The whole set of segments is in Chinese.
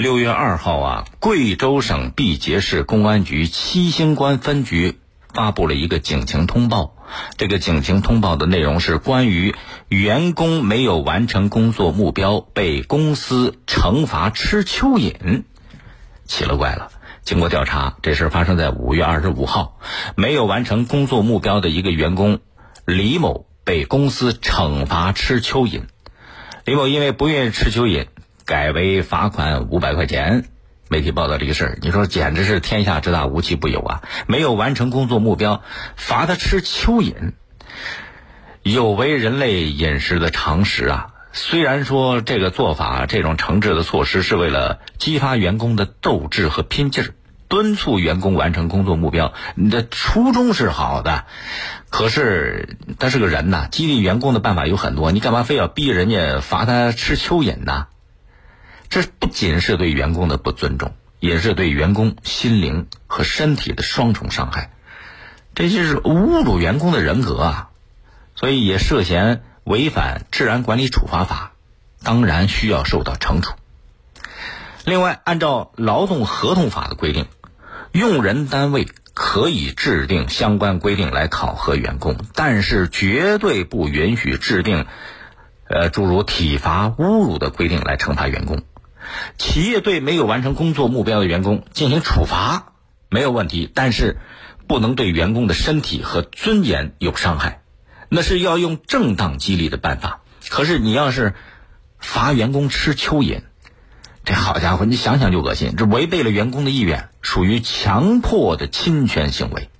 六月二号啊，贵州省毕节市公安局七星关分局发布了一个警情通报。这个警情通报的内容是关于员工没有完成工作目标被公司惩罚吃蚯蚓。奇了怪了，经过调查，这事发生在五月二十五号，没有完成工作目标的一个员工李某被公司惩罚吃蚯蚓。李某因为不愿意吃蚯蚓。改为罚款五百块钱。媒体报道这个事儿，你说简直是天下之大无奇不有啊！没有完成工作目标，罚他吃蚯蚓，有违人类饮食的常识啊！虽然说这个做法、这种惩治的措施是为了激发员工的斗志和拼劲儿，敦促员工完成工作目标，你的初衷是好的。可是他是个人呐，激励员工的办法有很多，你干嘛非要逼人家罚他吃蚯蚓呢？这不仅是对员工的不尊重，也是对员工心灵和身体的双重伤害，这就是侮辱员工的人格啊！所以也涉嫌违反治安管理处罚法，当然需要受到惩处。另外，按照劳动合同法的规定，用人单位可以制定相关规定来考核员工，但是绝对不允许制定，呃，诸如体罚、侮辱的规定来惩罚员工。企业对没有完成工作目标的员工进行处罚没有问题，但是不能对员工的身体和尊严有伤害，那是要用正当激励的办法。可是你要是罚员工吃蚯蚓，这好家伙，你想想就恶心，这违背了员工的意愿，属于强迫的侵权行为。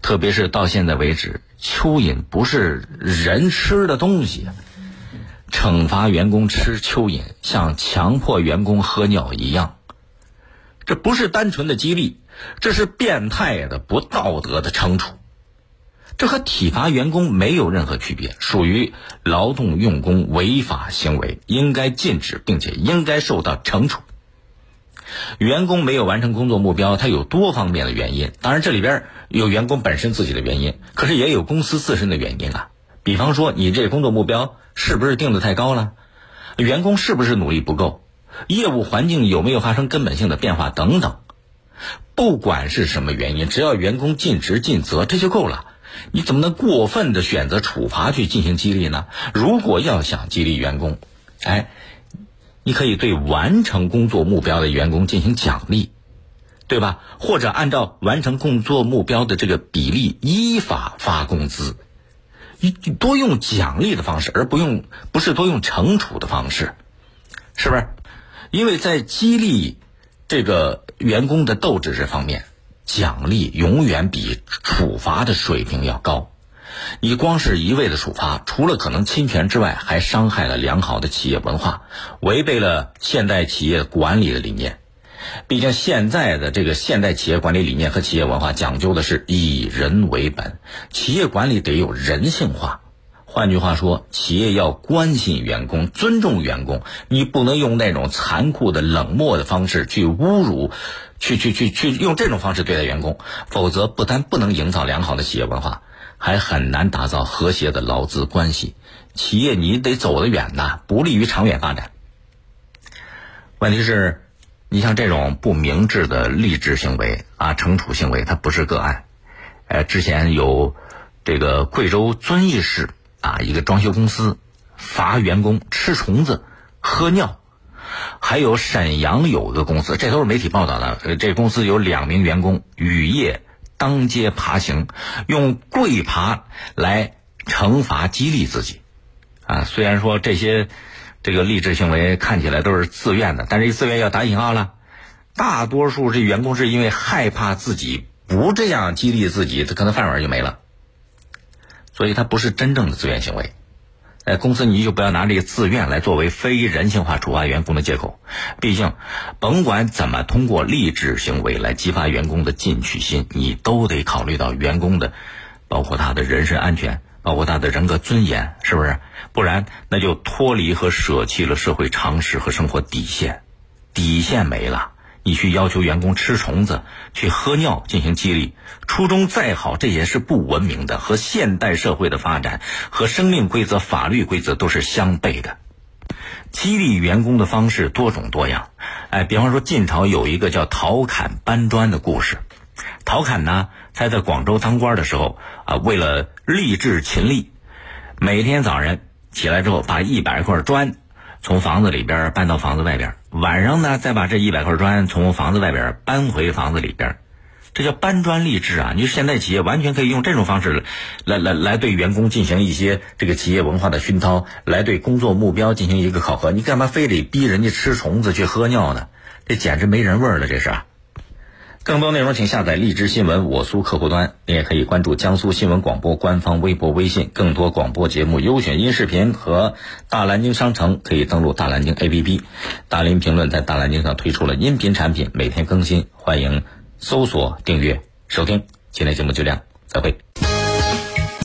特别是到现在为止，蚯蚓不是人吃的东西。惩罚员工吃蚯蚓，像强迫员工喝尿一样，这不是单纯的激励，这是变态的、不道德的惩处。这和体罚员工没有任何区别，属于劳动用工违法行为，应该禁止，并且应该受到惩处。员工没有完成工作目标，他有多方面的原因，当然这里边有员工本身自己的原因，可是也有公司自身的原因啊。比方说，你这工作目标是不是定的太高了？员工是不是努力不够？业务环境有没有发生根本性的变化等等？不管是什么原因，只要员工尽职尽责，这就够了。你怎么能过分的选择处罚去进行激励呢？如果要想激励员工，哎，你可以对完成工作目标的员工进行奖励，对吧？或者按照完成工作目标的这个比例依法发工资。你多用奖励的方式，而不用不是多用惩处的方式，是不是？因为在激励这个员工的斗志这方面，奖励永远比处罚的水平要高。你光是一味的处罚，除了可能侵权之外，还伤害了良好的企业文化，违背了现代企业管理的理念。毕竟现在的这个现代企业管理理念和企业文化讲究的是以人为本，企业管理得有人性化。换句话说，企业要关心员工、尊重员工，你不能用那种残酷的、冷漠的方式去侮辱、去去去去用这种方式对待员工，否则不但不能营造良好的企业文化，还很难打造和谐的劳资关系。企业你得走得远呐，不利于长远发展。问题是。你像这种不明智的励志行为啊，惩处行为，它不是个案。呃，之前有这个贵州遵义市啊，一个装修公司罚员工吃虫子、喝尿，还有沈阳有个公司，这都是媒体报道的。呃，这公司有两名员工雨夜当街爬行，用跪爬来惩罚激励自己。啊，虽然说这些。这个励志行为看起来都是自愿的，但是自愿要打引号了。大多数这员工是因为害怕自己不这样激励自己，他可能饭碗就没了。所以他不是真正的自愿行为。哎，公司你就不要拿这个自愿来作为非人性化处罚员工的借口。毕竟，甭管怎么通过励志行为来激发员工的进取心，你都得考虑到员工的，包括他的人身安全。包括他的人格尊严，是不是？不然那就脱离和舍弃了社会常识和生活底线，底线没了，你去要求员工吃虫子、去喝尿进行激励，初衷再好，这也是不文明的，和现代社会的发展、和生命规则、法律规则都是相悖的。激励员工的方式多种多样。哎，比方说晋朝有一个叫陶侃搬砖的故事。陶侃呢，他在广州当官的时候啊，为了励志勤力，每天早上起来之后，把一百块砖从房子里边搬到房子外边，晚上呢，再把这一百块砖从房子外边搬回房子里边。这叫搬砖励志啊！你说现在企业完全可以用这种方式来来来对员工进行一些这个企业文化的熏陶，来对工作目标进行一个考核。你干嘛非得逼人家吃虫子去喝尿呢？这简直没人味儿了！这是。更多内容请下载荔枝新闻我苏客户端，你也可以关注江苏新闻广播官方微博、微信。更多广播节目优选音视频和大蓝鲸商城，可以登录大蓝鲸 APP。大林评论在大蓝鲸上推出了音频产品，每天更新，欢迎。搜索订阅收听，今天节目就这样，再会。